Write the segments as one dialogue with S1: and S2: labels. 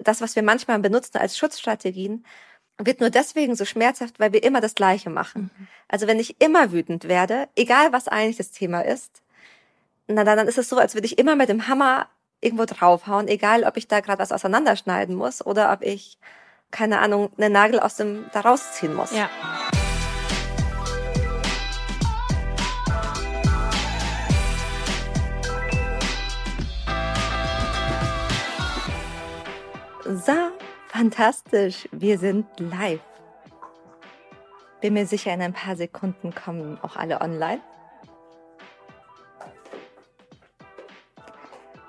S1: das, was wir manchmal benutzen als Schutzstrategien, wird nur deswegen so schmerzhaft, weil wir immer das Gleiche machen. Mhm. Also wenn ich immer wütend werde, egal was eigentlich das Thema ist, na dann ist es so, als würde ich immer mit dem Hammer irgendwo draufhauen, egal ob ich da gerade was auseinanderschneiden muss oder ob ich, keine Ahnung, einen Nagel aus dem da rausziehen muss.
S2: Ja.
S1: Fantastisch. Wir sind live. Bin mir sicher, in ein paar Sekunden kommen auch alle online.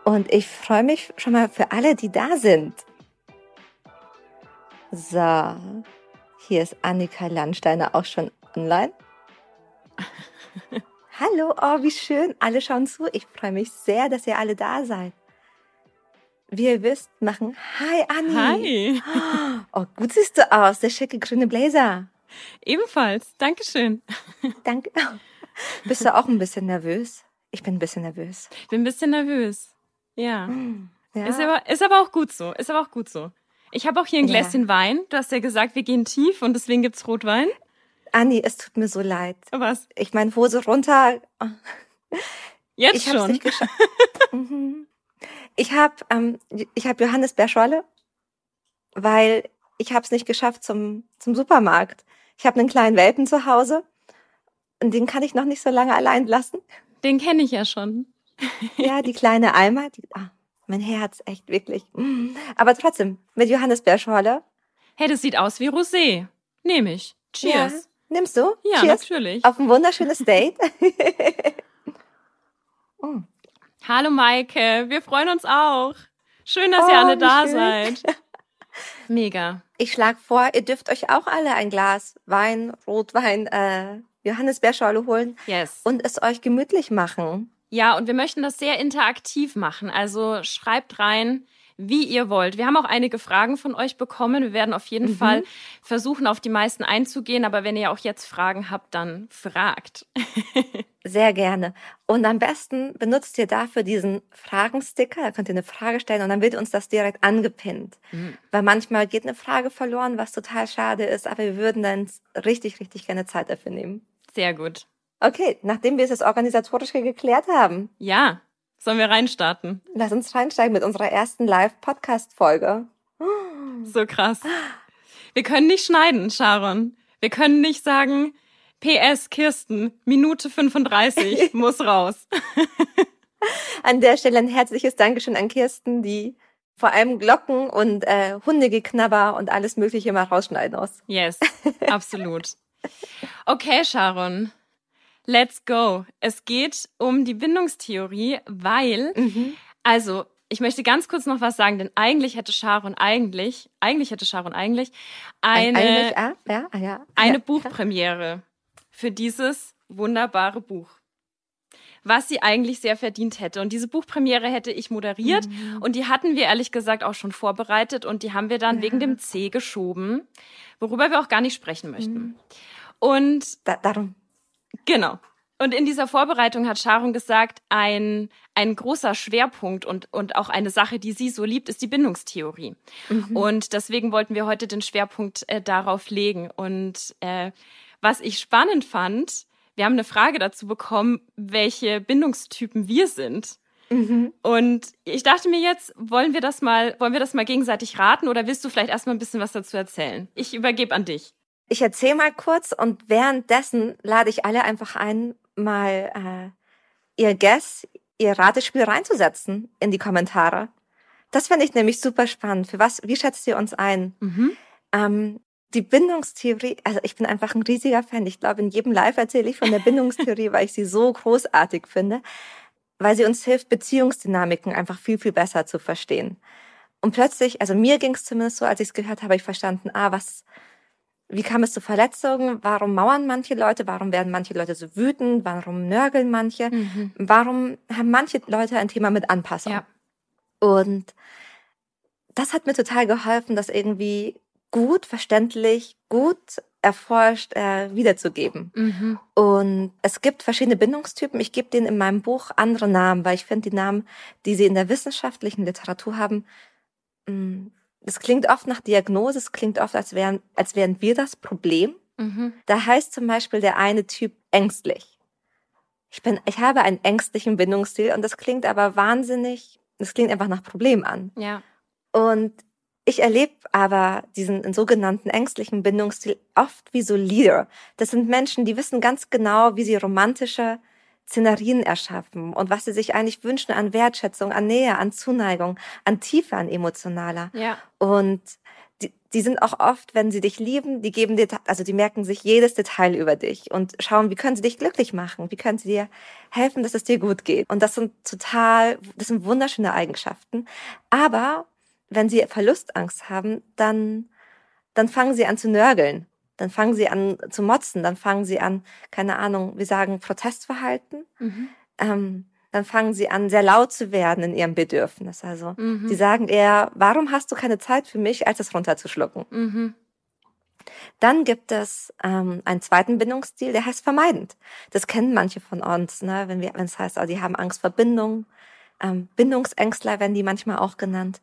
S1: Und ich freue mich schon mal für alle, die da sind. So, hier ist Annika Landsteiner auch schon online. Hallo, oh, wie schön. Alle schauen zu. Ich freue mich sehr, dass ihr alle da seid. Wie ihr wisst, machen Hi Anni.
S2: Hi.
S1: Oh, gut siehst du aus, der schicke grüne Blazer.
S2: Ebenfalls. Dankeschön.
S1: Danke. Bist du auch ein bisschen nervös? Ich bin ein bisschen nervös.
S2: Ich bin ein bisschen nervös. Ja. ja. Ist, aber, ist aber auch gut so. Ist aber auch gut so. Ich habe auch hier ein Gläschen ja. Wein. Du hast ja gesagt, wir gehen tief und deswegen gibt's Rotwein.
S1: Anni, es tut mir so leid.
S2: Was?
S1: Ich meine, Hose runter.
S2: Jetzt
S1: ich
S2: schon.
S1: Nicht geschafft. mhm. Ich habe ähm, ich hab Johannes Beerschorle, weil ich habe es nicht geschafft zum, zum Supermarkt. Ich habe einen kleinen Welpen zu Hause und den kann ich noch nicht so lange allein lassen.
S2: Den kenne ich ja schon.
S1: ja, die kleine Alma, die, ah, mein Herz, echt wirklich. Aber trotzdem, mit Johannes Beerschorle.
S2: Hey, das sieht aus wie Rosé. Nehme ich. Cheers. Ja,
S1: nimmst du?
S2: Ja,
S1: Cheers.
S2: natürlich.
S1: Auf ein wunderschönes Date.
S2: oh. Hallo Maike, wir freuen uns auch. Schön, dass oh, ihr alle da schön. seid. Mega.
S1: Ich schlage vor, ihr dürft euch auch alle ein Glas Wein, Rotwein, äh, Johannisbeerschorle holen
S2: yes.
S1: und es euch gemütlich machen.
S2: Ja, und wir möchten das sehr interaktiv machen. Also schreibt rein, wie ihr wollt. Wir haben auch einige Fragen von euch bekommen. Wir werden auf jeden mhm. Fall versuchen, auf die meisten einzugehen. Aber wenn ihr auch jetzt Fragen habt, dann fragt.
S1: Sehr gerne. Und am besten benutzt ihr dafür diesen Fragensticker. Da könnt ihr eine Frage stellen und dann wird uns das direkt angepinnt. Mhm. Weil manchmal geht eine Frage verloren, was total schade ist. Aber wir würden dann richtig, richtig gerne Zeit dafür nehmen.
S2: Sehr gut.
S1: Okay, nachdem wir es das Organisatorische geklärt haben.
S2: Ja. Sollen wir reinstarten?
S1: Lass uns reinsteigen mit unserer ersten Live-Podcast-Folge.
S2: So krass. Wir können nicht schneiden, Sharon. Wir können nicht sagen, PS Kirsten, Minute 35 muss raus.
S1: an der Stelle ein herzliches Dankeschön an Kirsten, die vor allem Glocken und äh, Hundegeknabber und alles Mögliche mal rausschneiden muss.
S2: Yes, absolut. Okay, Sharon. Let's go. Es geht um die Bindungstheorie, weil, mhm. also, ich möchte ganz kurz noch was sagen, denn eigentlich hätte Sharon eigentlich, eigentlich hätte Sharon eigentlich eine,
S1: eigentlich, ah, ja, ah, ja,
S2: eine
S1: ja,
S2: Buchpremiere für dieses wunderbare Buch. Was sie eigentlich sehr verdient hätte. Und diese Buchpremiere hätte ich moderiert mhm. und die hatten wir ehrlich gesagt auch schon vorbereitet und die haben wir dann wegen dem C geschoben, worüber wir auch gar nicht sprechen möchten. Mhm. Und
S1: da, darum
S2: Genau. Und in dieser Vorbereitung hat Sharon gesagt, ein, ein großer Schwerpunkt und, und auch eine Sache, die sie so liebt, ist die Bindungstheorie. Mhm. Und deswegen wollten wir heute den Schwerpunkt äh, darauf legen. Und äh, was ich spannend fand, wir haben eine Frage dazu bekommen, welche Bindungstypen wir sind. Mhm. Und ich dachte mir jetzt, wollen wir das mal, wollen wir das mal gegenseitig raten oder willst du vielleicht erstmal ein bisschen was dazu erzählen? Ich übergebe an dich.
S1: Ich erzähle mal kurz und währenddessen lade ich alle einfach ein, mal äh, ihr Guess, ihr Ratespiel reinzusetzen in die Kommentare. Das finde ich nämlich super spannend. Für was, wie schätzt ihr uns ein? Mhm. Ähm, die Bindungstheorie, also ich bin einfach ein riesiger Fan. Ich glaube, in jedem Live erzähle ich von der Bindungstheorie, weil ich sie so großartig finde, weil sie uns hilft, Beziehungsdynamiken einfach viel, viel besser zu verstehen. Und plötzlich, also mir ging es zumindest so, als ich es gehört habe, ich verstanden, ah, was, wie kam es zu Verletzungen? Warum mauern manche Leute? Warum werden manche Leute so wütend? Warum nörgeln manche? Mhm. Warum haben manche Leute ein Thema mit Anpassung? Ja. Und das hat mir total geholfen, das irgendwie gut, verständlich, gut erforscht äh, wiederzugeben. Mhm. Und es gibt verschiedene Bindungstypen. Ich gebe denen in meinem Buch andere Namen, weil ich finde, die Namen, die sie in der wissenschaftlichen Literatur haben, mh, das klingt oft nach Diagnose, es klingt oft, als wären, als wären wir das Problem. Mhm. Da heißt zum Beispiel der eine Typ ängstlich. Ich bin, ich habe einen ängstlichen Bindungsstil und das klingt aber wahnsinnig, das klingt einfach nach Problem an.
S2: Ja.
S1: Und ich erlebe aber diesen sogenannten ängstlichen Bindungsstil oft wie so Leader. Das sind Menschen, die wissen ganz genau, wie sie romantische Szenarien erschaffen und was sie sich eigentlich wünschen an Wertschätzung, an Nähe, an Zuneigung, an Tiefe, an emotionaler.
S2: Ja.
S1: Und die, die sind auch oft, wenn sie dich lieben, die geben dir, also die merken sich jedes Detail über dich und schauen, wie können sie dich glücklich machen, wie können sie dir helfen, dass es dir gut geht. Und das sind total, das sind wunderschöne Eigenschaften. Aber wenn sie Verlustangst haben, dann, dann fangen sie an zu nörgeln. Dann fangen sie an zu motzen, dann fangen sie an, keine Ahnung, wir sagen Protestverhalten. Mhm. Ähm, dann fangen sie an, sehr laut zu werden in ihrem Bedürfnis. Also mhm. sie sagen eher, warum hast du keine Zeit für mich, als es runterzuschlucken? Mhm. Dann gibt es ähm, einen zweiten Bindungsstil, der heißt vermeidend. Das kennen manche von uns, ne? wenn wir, wenn es heißt, oh, die haben Angst vor Bindung. Ähm, Bindungsängstler werden die manchmal auch genannt.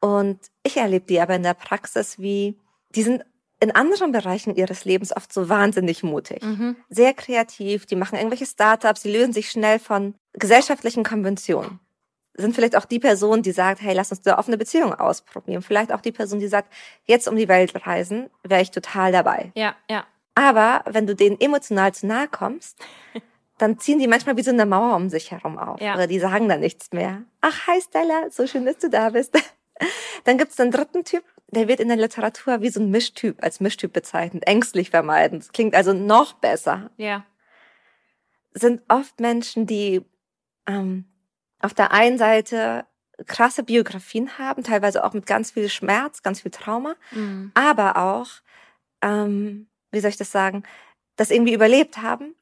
S1: Und ich erlebe die aber in der Praxis wie, die sind in anderen Bereichen ihres Lebens oft so wahnsinnig mutig, mhm. sehr kreativ, die machen irgendwelche Startups, die lösen sich schnell von gesellschaftlichen Konventionen. Sind vielleicht auch die Person, die sagt, hey, lass uns eine offene Beziehung ausprobieren. Vielleicht auch die Person, die sagt, jetzt um die Welt reisen, wäre ich total dabei.
S2: Ja, ja.
S1: Aber wenn du denen emotional zu nahe kommst, dann ziehen die manchmal wie so eine Mauer um sich herum auf. Ja. Oder die sagen dann nichts mehr. Ach, hi Stella, so schön, dass du da bist. Dann gibt es einen dritten Typ, der wird in der Literatur wie so ein Mischtyp, als Mischtyp bezeichnet, ängstlich vermeiden. Das klingt also noch besser.
S2: Ja.
S1: Sind oft Menschen, die ähm, auf der einen Seite krasse Biografien haben, teilweise auch mit ganz viel Schmerz, ganz viel Trauma, mhm. aber auch, ähm, wie soll ich das sagen, das irgendwie überlebt haben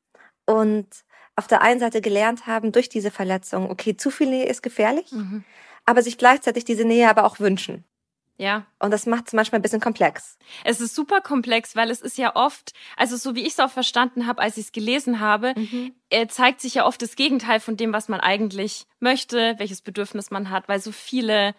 S1: und auf der einen Seite gelernt haben durch diese Verletzung, okay, zu viel Nähe ist gefährlich, mhm aber sich gleichzeitig diese Nähe aber auch wünschen.
S2: Ja.
S1: Und das macht es manchmal ein bisschen komplex.
S2: Es ist super komplex, weil es ist ja oft, also so wie ich es auch verstanden habe, als ich es gelesen habe, mhm. äh, zeigt sich ja oft das Gegenteil von dem, was man eigentlich möchte, welches Bedürfnis man hat, weil so viele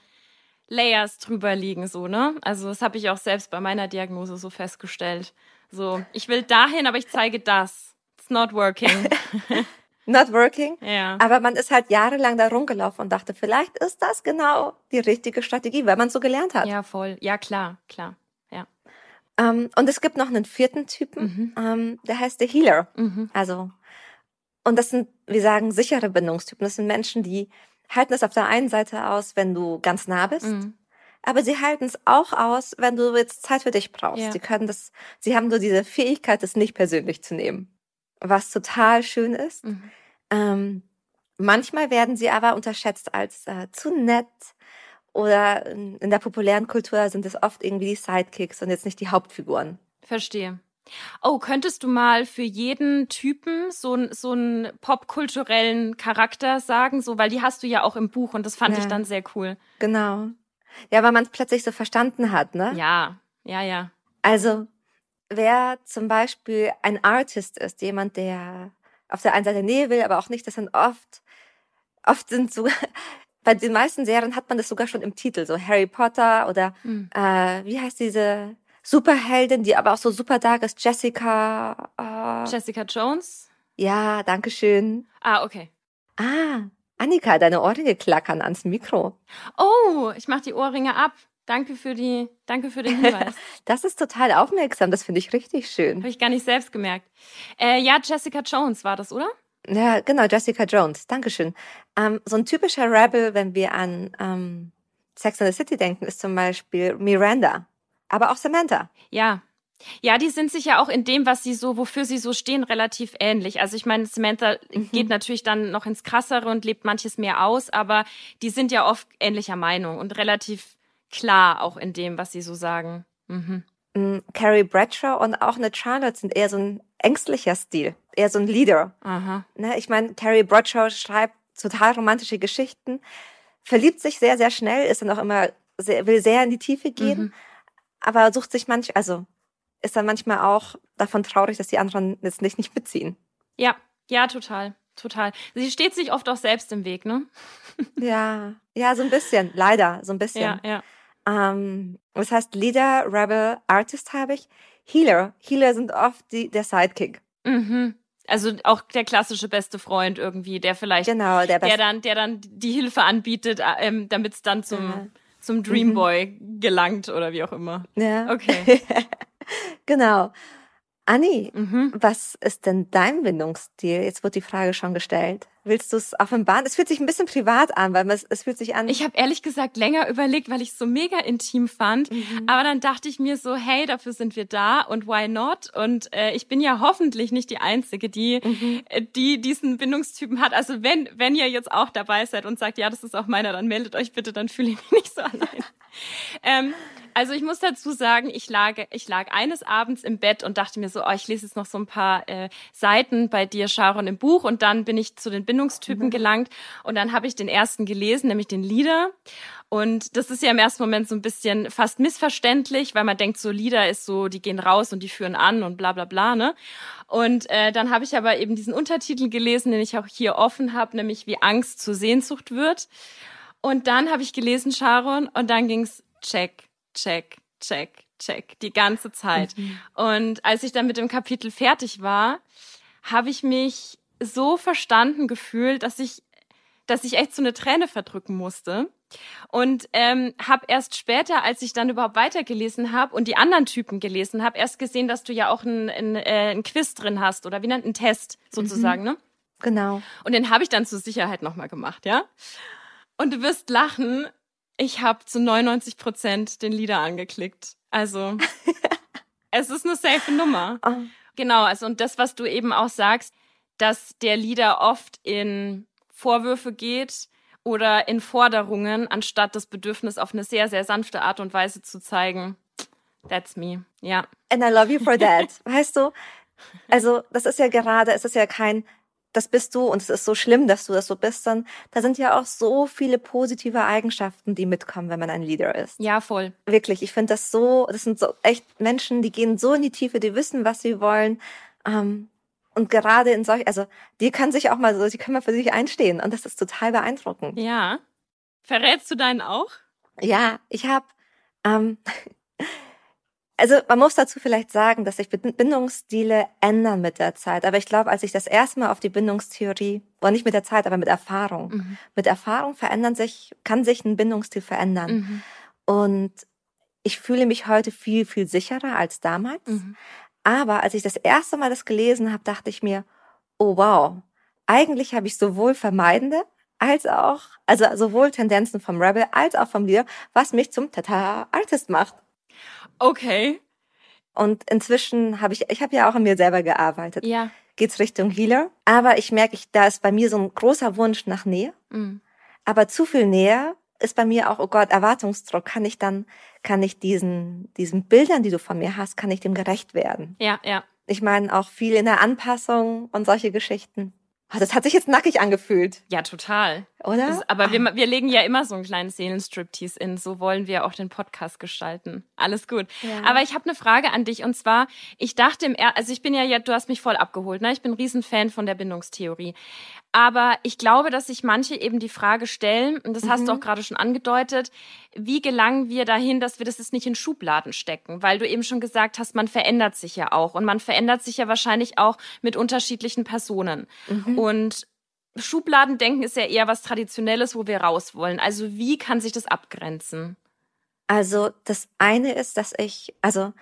S2: Layers drüber liegen, so, ne? Also das habe ich auch selbst bei meiner Diagnose so festgestellt. So, ich will dahin, aber ich zeige das. It's not working.
S1: not working.
S2: Ja.
S1: Aber man ist halt jahrelang da rumgelaufen und dachte, vielleicht ist das genau die richtige Strategie, weil man so gelernt hat.
S2: Ja, voll. Ja, klar, klar. Ja.
S1: Um, ähm, und es gibt noch einen vierten Typen, mhm. um, ähm, der heißt der Healer. Mhm. Also, und das sind, wir sagen, sichere Bindungstypen. Das sind Menschen, die halten es auf der einen Seite aus, wenn du ganz nah bist. Mhm. Aber sie halten es auch aus, wenn du jetzt Zeit für dich brauchst. Ja. Sie können das, sie haben so diese Fähigkeit, das nicht persönlich zu nehmen was total schön ist. Mhm. Ähm, manchmal werden sie aber unterschätzt als äh, zu nett oder in der populären Kultur sind es oft irgendwie die Sidekicks und jetzt nicht die Hauptfiguren.
S2: Verstehe. Oh, könntest du mal für jeden Typen so, so einen popkulturellen Charakter sagen? So, weil die hast du ja auch im Buch und das fand ja. ich dann sehr cool.
S1: Genau. Ja, weil man es plötzlich so verstanden hat, ne?
S2: Ja, ja, ja.
S1: Also, wer zum Beispiel ein Artist ist, jemand, der auf der einen Seite Nähe will, aber auch nicht, das sind oft, oft sind so, bei den meisten Serien hat man das sogar schon im Titel, so Harry Potter oder mhm. äh, wie heißt diese Superheldin, die aber auch so super dark ist, Jessica.
S2: Äh, Jessica Jones?
S1: Ja, danke schön.
S2: Ah, okay.
S1: Ah, Annika, deine Ohrringe klackern ans Mikro.
S2: Oh, ich mach die Ohrringe ab. Danke für die, danke für den Hinweis.
S1: das ist total aufmerksam. Das finde ich richtig schön.
S2: Habe ich gar nicht selbst gemerkt. Äh, ja, Jessica Jones war das, oder?
S1: Ja, genau, Jessica Jones. Dankeschön. Ähm, so ein typischer Rebel, wenn wir an ähm, Sex and the City denken, ist zum Beispiel Miranda, aber auch Samantha.
S2: Ja. Ja, die sind sich ja auch in dem, was sie so, wofür sie so stehen, relativ ähnlich. Also ich meine, Samantha mhm. geht natürlich dann noch ins Krassere und lebt manches mehr aus, aber die sind ja oft ähnlicher Meinung und relativ klar auch in dem, was sie so sagen. Mhm.
S1: Mm, Carrie Bradshaw und auch eine Charlotte sind eher so ein ängstlicher Stil, eher so ein Leader.
S2: Aha.
S1: Ne, ich meine, Carrie Bradshaw schreibt total romantische Geschichten, verliebt sich sehr, sehr schnell, ist dann auch immer, sehr, will sehr in die Tiefe gehen, mhm. aber sucht sich manch, also ist dann manchmal auch davon traurig, dass die anderen jetzt nicht, nicht mitziehen.
S2: Ja, ja, total. Total. Sie steht sich oft auch selbst im Weg, ne?
S1: Ja, ja, so ein bisschen, leider, so ein bisschen.
S2: Ja, ja.
S1: Ähm, das heißt, Leader, Rebel, Artist habe ich. Healer. Healer sind oft die, der Sidekick.
S2: Mhm. Also auch der klassische beste Freund irgendwie, der vielleicht,
S1: genau, der,
S2: der dann, der dann die Hilfe anbietet, äh, ähm, damit es dann zum, ja. zum Dreamboy mhm. gelangt oder wie auch immer.
S1: Ja.
S2: Okay.
S1: genau. Anni, mhm. was ist denn dein Bindungsstil? Jetzt wird die Frage schon gestellt. Willst du es offenbaren? Es fühlt sich ein bisschen privat an, weil es, es fühlt sich an.
S2: Ich habe ehrlich gesagt länger überlegt, weil ich es so mega intim fand. Mhm. Aber dann dachte ich mir so, hey, dafür sind wir da und why not? Und äh, ich bin ja hoffentlich nicht die Einzige, die, mhm. äh, die diesen Bindungstypen hat. Also wenn, wenn ihr jetzt auch dabei seid und sagt, ja, das ist auch meiner, dann meldet euch bitte, dann fühle ich mich nicht so allein. ähm, also ich muss dazu sagen, ich lag, ich lag eines Abends im Bett und dachte mir so, oh, ich lese jetzt noch so ein paar äh, Seiten bei dir, Sharon, im Buch und dann bin ich zu den Bindungstypen mhm. gelangt und dann habe ich den ersten gelesen, nämlich den Lieder. Und das ist ja im ersten Moment so ein bisschen fast missverständlich, weil man denkt, so Lieder ist so, die gehen raus und die führen an und bla bla bla, ne? Und äh, dann habe ich aber eben diesen Untertitel gelesen, den ich auch hier offen habe, nämlich wie Angst zur Sehnsucht wird. Und dann habe ich gelesen, Sharon, und dann ging's check, check, check, check, die ganze Zeit. Mhm. Und als ich dann mit dem Kapitel fertig war, habe ich mich so verstanden gefühlt, dass ich, dass ich echt so eine Träne verdrücken musste. Und ähm, habe erst später, als ich dann überhaupt weitergelesen habe und die anderen Typen gelesen habe, erst gesehen, dass du ja auch ein, ein, äh, ein Quiz drin hast oder wie nennt ein Test sozusagen, mhm. ne?
S1: Genau.
S2: Und den habe ich dann zur Sicherheit nochmal gemacht, ja? Und du wirst lachen, ich habe zu 99 Prozent den Lieder angeklickt. Also es ist eine safe Nummer. Oh. Genau, also und das, was du eben auch sagst, dass der Lieder oft in Vorwürfe geht oder in Forderungen, anstatt das Bedürfnis auf eine sehr, sehr sanfte Art und Weise zu zeigen. That's me, ja.
S1: And I love you for that. weißt du? Also, das ist ja gerade, es ist ja kein das bist du und es ist so schlimm, dass du das so bist, dann da sind ja auch so viele positive Eigenschaften, die mitkommen, wenn man ein Leader ist.
S2: Ja, voll.
S1: Wirklich, ich finde das so, das sind so echt Menschen, die gehen so in die Tiefe, die wissen, was sie wollen. Ähm, und gerade in solch, also die können sich auch mal so, die können mal für sich einstehen und das ist total beeindruckend.
S2: Ja. Verrätst du deinen auch?
S1: Ja, ich habe ähm, also man muss dazu vielleicht sagen, dass sich Bindungsstile ändern mit der Zeit. Aber ich glaube, als ich das erste Mal auf die Bindungstheorie, oder nicht mit der Zeit, aber mit Erfahrung, mhm. mit Erfahrung verändern sich, kann sich ein Bindungsstil verändern. Mhm. Und ich fühle mich heute viel, viel sicherer als damals. Mhm. Aber als ich das erste Mal das gelesen habe, dachte ich mir, oh wow, eigentlich habe ich sowohl vermeidende als auch, also sowohl Tendenzen vom Rebel als auch vom Leader, was mich zum Tata-Artist macht.
S2: Okay.
S1: Und inzwischen habe ich, ich habe ja auch an mir selber gearbeitet.
S2: Ja.
S1: Geht's Richtung Healer. Aber ich merke, ich, da ist bei mir so ein großer Wunsch nach Nähe. Mhm. Aber zu viel Nähe ist bei mir auch, oh Gott, Erwartungsdruck. Kann ich dann, kann ich diesen, diesen Bildern, die du von mir hast, kann ich dem gerecht werden?
S2: Ja, ja.
S1: Ich meine auch viel in der Anpassung und solche Geschichten. Oh, das hat sich jetzt nackig angefühlt.
S2: Ja, total.
S1: Oder?
S2: Das, aber ah. wir, wir legen ja immer so einen kleinen Seelenstriptease in. So wollen wir auch den Podcast gestalten. Alles gut. Ja. Aber ich habe eine Frage an dich und zwar, ich dachte im er also ich bin ja, ja, du hast mich voll abgeholt, ne? Ich bin ein Riesenfan von der Bindungstheorie. Aber ich glaube, dass sich manche eben die Frage stellen, und das mhm. hast du mhm. auch gerade schon angedeutet, wie gelangen wir dahin, dass wir das jetzt nicht in Schubladen stecken? Weil du eben schon gesagt hast, man verändert sich ja auch. Und man verändert sich ja wahrscheinlich auch mit unterschiedlichen Personen. Mhm. Und Schubladendenken ist ja eher was Traditionelles, wo wir raus wollen. Also wie kann sich das abgrenzen?
S1: Also das eine ist, dass ich, also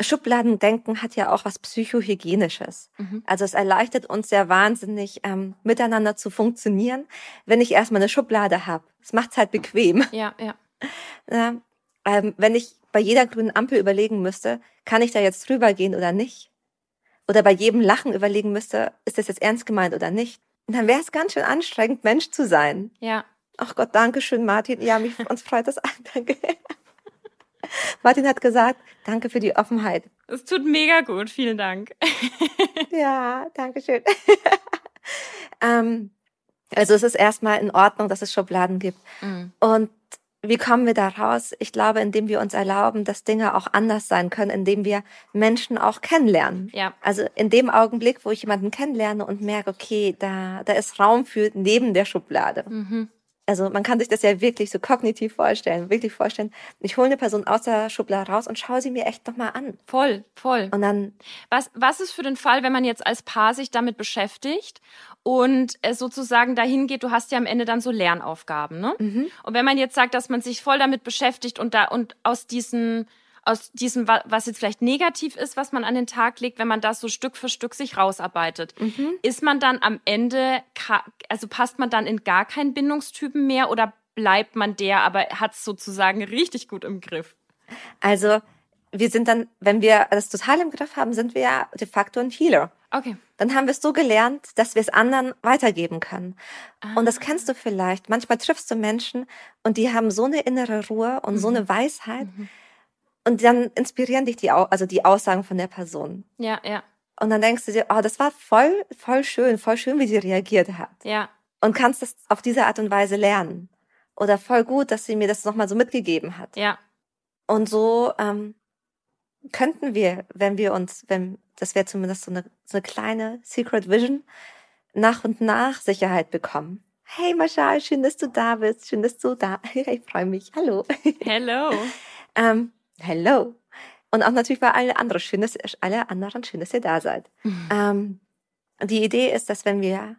S1: Schubladendenken hat ja auch was Psychohygienisches. Mhm. Also es erleichtert uns ja wahnsinnig, ähm, miteinander zu funktionieren, wenn ich erstmal eine Schublade habe. Es macht es halt bequem.
S2: Ja, ja.
S1: ja ähm, wenn ich bei jeder grünen Ampel überlegen müsste, kann ich da jetzt drüber gehen oder nicht? Oder bei jedem Lachen überlegen müsste, ist das jetzt ernst gemeint oder nicht? Und dann wäre es ganz schön anstrengend, Mensch zu sein.
S2: Ja.
S1: Ach Gott, danke schön, Martin. Ja, mich, uns freut das. Danke. Martin hat gesagt, danke für die Offenheit.
S2: Es tut mega gut, vielen Dank.
S1: ja, danke schön. ähm, also es ist erstmal in Ordnung, dass es Schubladen gibt. Mhm. Und wie kommen wir da raus? Ich glaube, indem wir uns erlauben, dass Dinge auch anders sein können, indem wir Menschen auch kennenlernen.
S2: Ja.
S1: Also in dem Augenblick, wo ich jemanden kennenlerne und merke, okay, da, da ist Raum für neben der Schublade. Mhm also man kann sich das ja wirklich so kognitiv vorstellen, wirklich vorstellen. Ich hole eine Person aus der Schublade raus und schaue sie mir echt nochmal an.
S2: Voll, voll.
S1: Und dann.
S2: Was, was ist für den Fall, wenn man jetzt als Paar sich damit beschäftigt und es sozusagen dahin geht, du hast ja am Ende dann so Lernaufgaben, ne? Mhm. Und wenn man jetzt sagt, dass man sich voll damit beschäftigt und da und aus diesen aus diesem, was jetzt vielleicht negativ ist, was man an den Tag legt, wenn man das so Stück für Stück sich rausarbeitet, mhm. ist man dann am Ende, also passt man dann in gar keinen Bindungstypen mehr oder bleibt man der, aber hat es sozusagen richtig gut im Griff?
S1: Also wir sind dann, wenn wir das total im Griff haben, sind wir ja de facto ein Healer.
S2: Okay.
S1: Dann haben wir es so gelernt, dass wir es anderen weitergeben können. Ah. Und das kennst du vielleicht. Manchmal triffst du Menschen und die haben so eine innere Ruhe und mhm. so eine Weisheit. Mhm und dann inspirieren dich die, also die Aussagen von der Person.
S2: Ja, ja.
S1: Und dann denkst du dir, oh, das war voll, voll schön, voll schön, wie sie reagiert hat.
S2: Ja.
S1: Und kannst das auf diese Art und Weise lernen. Oder voll gut, dass sie mir das nochmal so mitgegeben hat.
S2: Ja.
S1: Und so ähm, könnten wir, wenn wir uns, wenn das wäre zumindest so eine, so eine kleine Secret Vision, nach und nach Sicherheit bekommen. Hey Marshall, schön, dass du da bist. Schön, dass du da. Ich freue mich. Hallo.
S2: Hello.
S1: ähm, Hello. Und auch natürlich bei allen anderen schön, dass, alle anderen schön, dass ihr da seid. Mhm. Ähm, die Idee ist, dass wenn wir,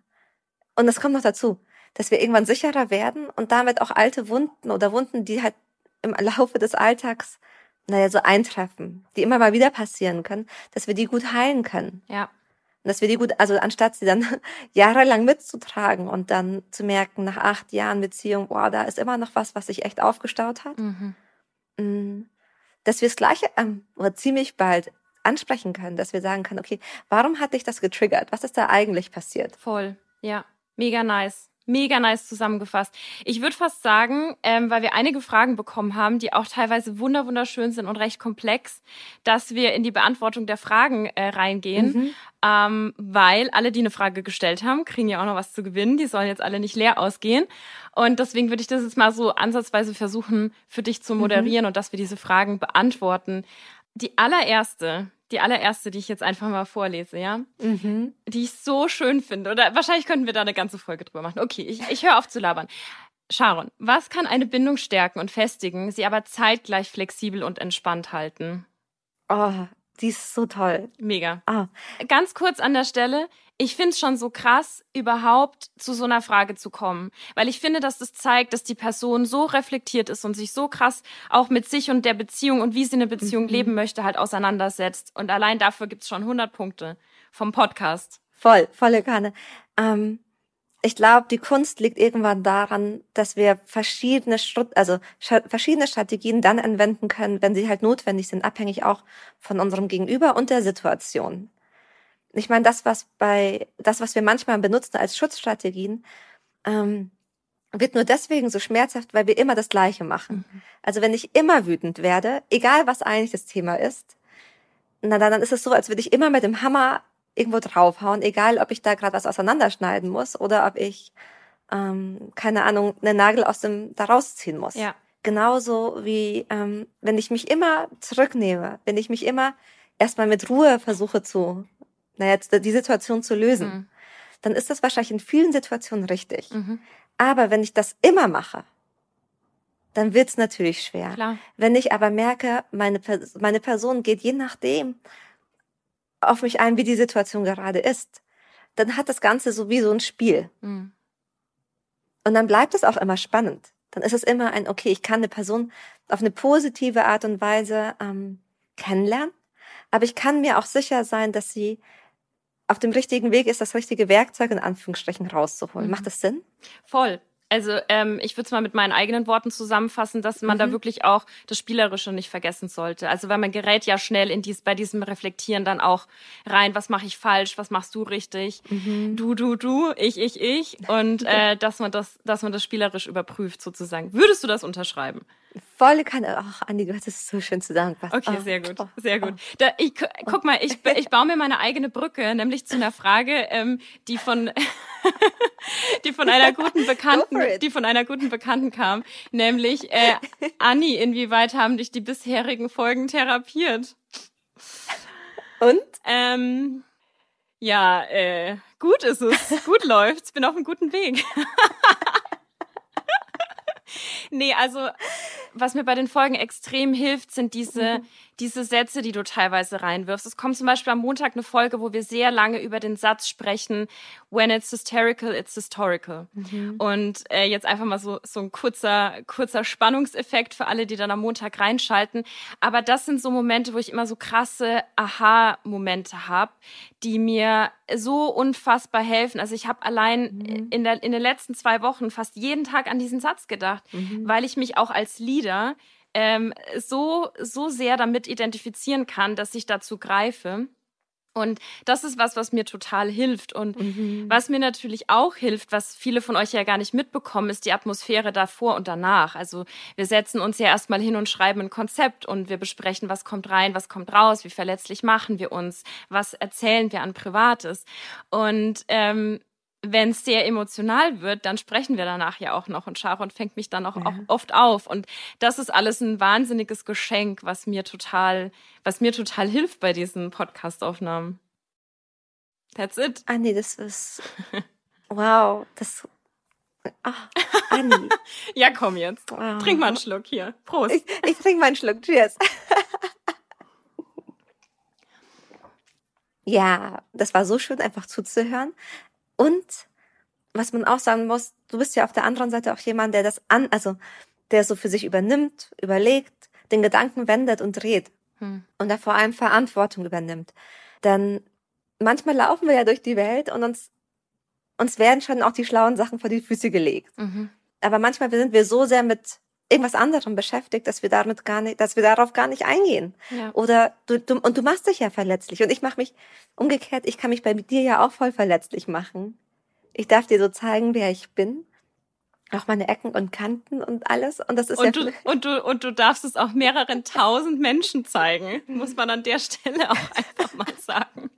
S1: und das kommt noch dazu, dass wir irgendwann sicherer werden und damit auch alte Wunden oder Wunden, die halt im Laufe des Alltags, naja, so eintreffen, die immer mal wieder passieren können, dass wir die gut heilen können.
S2: Ja.
S1: Und dass wir die gut, also anstatt sie dann jahrelang mitzutragen und dann zu merken, nach acht Jahren Beziehung, boah, da ist immer noch was, was sich echt aufgestaut hat. Mhm. Dass wir das Gleiche ähm, oder ziemlich bald ansprechen können, dass wir sagen können, okay, warum hat dich das getriggert? Was ist da eigentlich passiert?
S2: Voll, ja, mega nice. Mega nice zusammengefasst. Ich würde fast sagen, ähm, weil wir einige Fragen bekommen haben, die auch teilweise wunder wunderschön sind und recht komplex, dass wir in die Beantwortung der Fragen äh, reingehen, mhm. ähm, weil alle, die eine Frage gestellt haben, kriegen ja auch noch was zu gewinnen. Die sollen jetzt alle nicht leer ausgehen. Und deswegen würde ich das jetzt mal so ansatzweise versuchen, für dich zu moderieren mhm. und dass wir diese Fragen beantworten. Die allererste, die allererste, die ich jetzt einfach mal vorlese, ja, mhm. die ich so schön finde. Oder wahrscheinlich könnten wir da eine ganze Folge drüber machen. Okay, ich, ich höre auf zu labern. Sharon, was kann eine Bindung stärken und festigen, sie aber zeitgleich flexibel und entspannt halten?
S1: Oh, die ist so toll.
S2: Mega. Ah. Ganz kurz an der Stelle, ich finde es schon so krass, überhaupt zu so einer Frage zu kommen. Weil ich finde, dass das zeigt, dass die Person so reflektiert ist und sich so krass auch mit sich und der Beziehung und wie sie eine Beziehung mhm. leben möchte, halt auseinandersetzt. Und allein dafür gibt's schon 100 Punkte vom Podcast.
S1: Voll, volle Kanne. Ähm, ich glaube, die Kunst liegt irgendwann daran, dass wir verschiedene also verschiedene Strategien dann anwenden können, wenn sie halt notwendig sind, abhängig auch von unserem Gegenüber und der Situation. Ich meine, das, was bei, das, was wir manchmal benutzen als Schutzstrategien, ähm, wird nur deswegen so schmerzhaft, weil wir immer das Gleiche machen. Mhm. Also wenn ich immer wütend werde, egal was eigentlich das Thema ist, na dann ist es so, als würde ich immer mit dem Hammer irgendwo draufhauen, egal ob ich da gerade was auseinanderschneiden muss oder ob ich, ähm, keine Ahnung, einen Nagel aus dem da rausziehen muss.
S2: Ja.
S1: Genauso wie ähm, wenn ich mich immer zurücknehme, wenn ich mich immer erstmal mit Ruhe versuche zu, naja, die Situation zu lösen, mhm. dann ist das wahrscheinlich in vielen Situationen richtig. Mhm. Aber wenn ich das immer mache, dann wird's natürlich schwer.
S2: Klar.
S1: Wenn ich aber merke, meine, meine Person geht je nachdem auf mich ein, wie die Situation gerade ist, dann hat das Ganze so wie so ein Spiel. Mhm. Und dann bleibt es auch immer spannend. Dann ist es immer ein, okay, ich kann eine Person auf eine positive Art und Weise ähm, kennenlernen, aber ich kann mir auch sicher sein, dass sie auf dem richtigen Weg ist, das richtige Werkzeug in Anführungsstrichen rauszuholen. Mhm. Macht das Sinn?
S2: Voll. Also ähm, ich würde es mal mit meinen eigenen Worten zusammenfassen, dass man mhm. da wirklich auch das Spielerische nicht vergessen sollte. Also weil man gerät ja schnell in dies, bei diesem Reflektieren dann auch rein, was mache ich falsch, was machst du richtig, mhm. du, du, du, ich, ich, ich. Und äh, dass man das, dass man das spielerisch überprüft sozusagen. Würdest du das unterschreiben?
S1: Volle Kanne. Ach, Andi, du hast es so schön zusammengefasst.
S2: Okay, sehr gut, sehr gut. Da, ich, guck mal, ich, ich baue mir meine eigene Brücke, nämlich zu einer Frage, ähm, die von die von einer guten Bekannten, die von einer guten Bekannten kam, nämlich äh, Anni, inwieweit haben dich die bisherigen Folgen therapiert?
S1: Und?
S2: Ähm, ja, äh, gut ist es, gut läuft's, bin auf einem guten Weg. Nee, also was mir bei den Folgen extrem hilft, sind diese, mhm. Diese Sätze, die du teilweise reinwirfst. Es kommt zum Beispiel am Montag eine Folge, wo wir sehr lange über den Satz sprechen, when it's hysterical, it's historical. Mhm. Und äh, jetzt einfach mal so, so ein kurzer, kurzer Spannungseffekt für alle, die dann am Montag reinschalten. Aber das sind so Momente, wo ich immer so krasse Aha-Momente habe, die mir so unfassbar helfen. Also ich habe allein mhm. in, der, in den letzten zwei Wochen fast jeden Tag an diesen Satz gedacht, mhm. weil ich mich auch als Leader ähm, so, so sehr damit identifizieren kann, dass ich dazu greife. Und das ist was, was mir total hilft. Und mhm. was mir natürlich auch hilft, was viele von euch ja gar nicht mitbekommen, ist die Atmosphäre davor und danach. Also wir setzen uns ja erstmal hin und schreiben ein Konzept und wir besprechen, was kommt rein, was kommt raus, wie verletzlich machen wir uns, was erzählen wir an Privates. Und ähm, wenn es sehr emotional wird, dann sprechen wir danach ja auch noch und Sharon fängt mich dann auch, ja. auch, oft auf und das ist alles ein wahnsinniges Geschenk, was mir total, was mir total hilft bei diesen Podcastaufnahmen. That's it.
S1: Ah nee, das ist wow, das Ah, Anni.
S2: ja, komm jetzt. Wow. Trink mal einen Schluck hier. Prost.
S1: Ich, ich trinke mal einen Schluck. Cheers. ja, das war so schön, einfach zuzuhören. Und was man auch sagen muss, du bist ja auf der anderen Seite auch jemand, der das an, also der so für sich übernimmt, überlegt, den Gedanken wendet und dreht hm. und da vor allem Verantwortung übernimmt. Denn manchmal laufen wir ja durch die Welt und uns uns werden schon auch die schlauen Sachen vor die Füße gelegt. Mhm. Aber manchmal sind wir so sehr mit irgendwas anderem beschäftigt, dass wir damit gar nicht, dass wir darauf gar nicht eingehen. Ja. Oder du, du und du machst dich ja verletzlich und ich mache mich umgekehrt, ich kann mich bei dir ja auch voll verletzlich machen. Ich darf dir so zeigen, wer ich bin. Auch meine Ecken und Kanten und alles. Und das ist
S2: und
S1: ja
S2: du, und du und du darfst es auch mehreren tausend Menschen zeigen, muss man an der Stelle auch einfach mal sagen.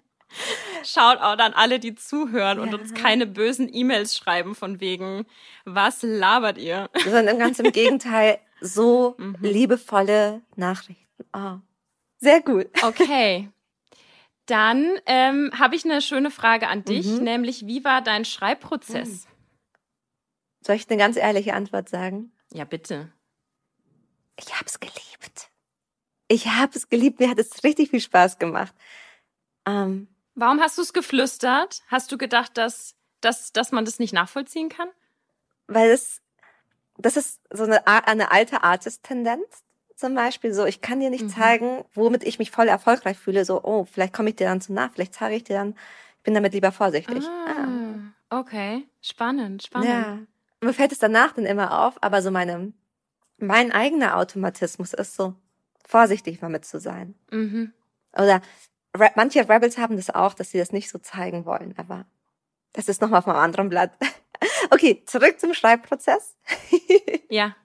S2: Schaut auch an alle, die zuhören und uns keine bösen E-Mails schreiben von wegen, was labert ihr?
S1: Sondern ganz im Gegenteil, so mhm. liebevolle Nachrichten. Oh, sehr gut.
S2: Okay. Dann ähm, habe ich eine schöne Frage an dich, mhm. nämlich wie war dein Schreibprozess? Mhm.
S1: Soll ich eine ganz ehrliche Antwort sagen?
S2: Ja, bitte.
S1: Ich habe es geliebt. Ich habe es geliebt. Mir hat es richtig viel Spaß gemacht.
S2: Ähm, Warum hast du es geflüstert? Hast du gedacht, dass, dass, dass man das nicht nachvollziehen kann?
S1: Weil es, das ist so eine, eine alte Artist-Tendenz zum Beispiel. So, ich kann dir nicht mhm. zeigen, womit ich mich voll erfolgreich fühle. So, oh, vielleicht komme ich dir dann zu nah, vielleicht zeige ich dir dann, ich bin damit lieber vorsichtig.
S2: Ah, ah. Okay, spannend, spannend. Ja,
S1: mir fällt es danach dann immer auf, aber so meine, mein eigener Automatismus ist so, vorsichtig damit zu sein. Mhm. Oder manche Rebels haben das auch, dass sie das nicht so zeigen wollen, aber das ist nochmal vom anderen Blatt. Okay, zurück zum Schreibprozess.
S2: ja.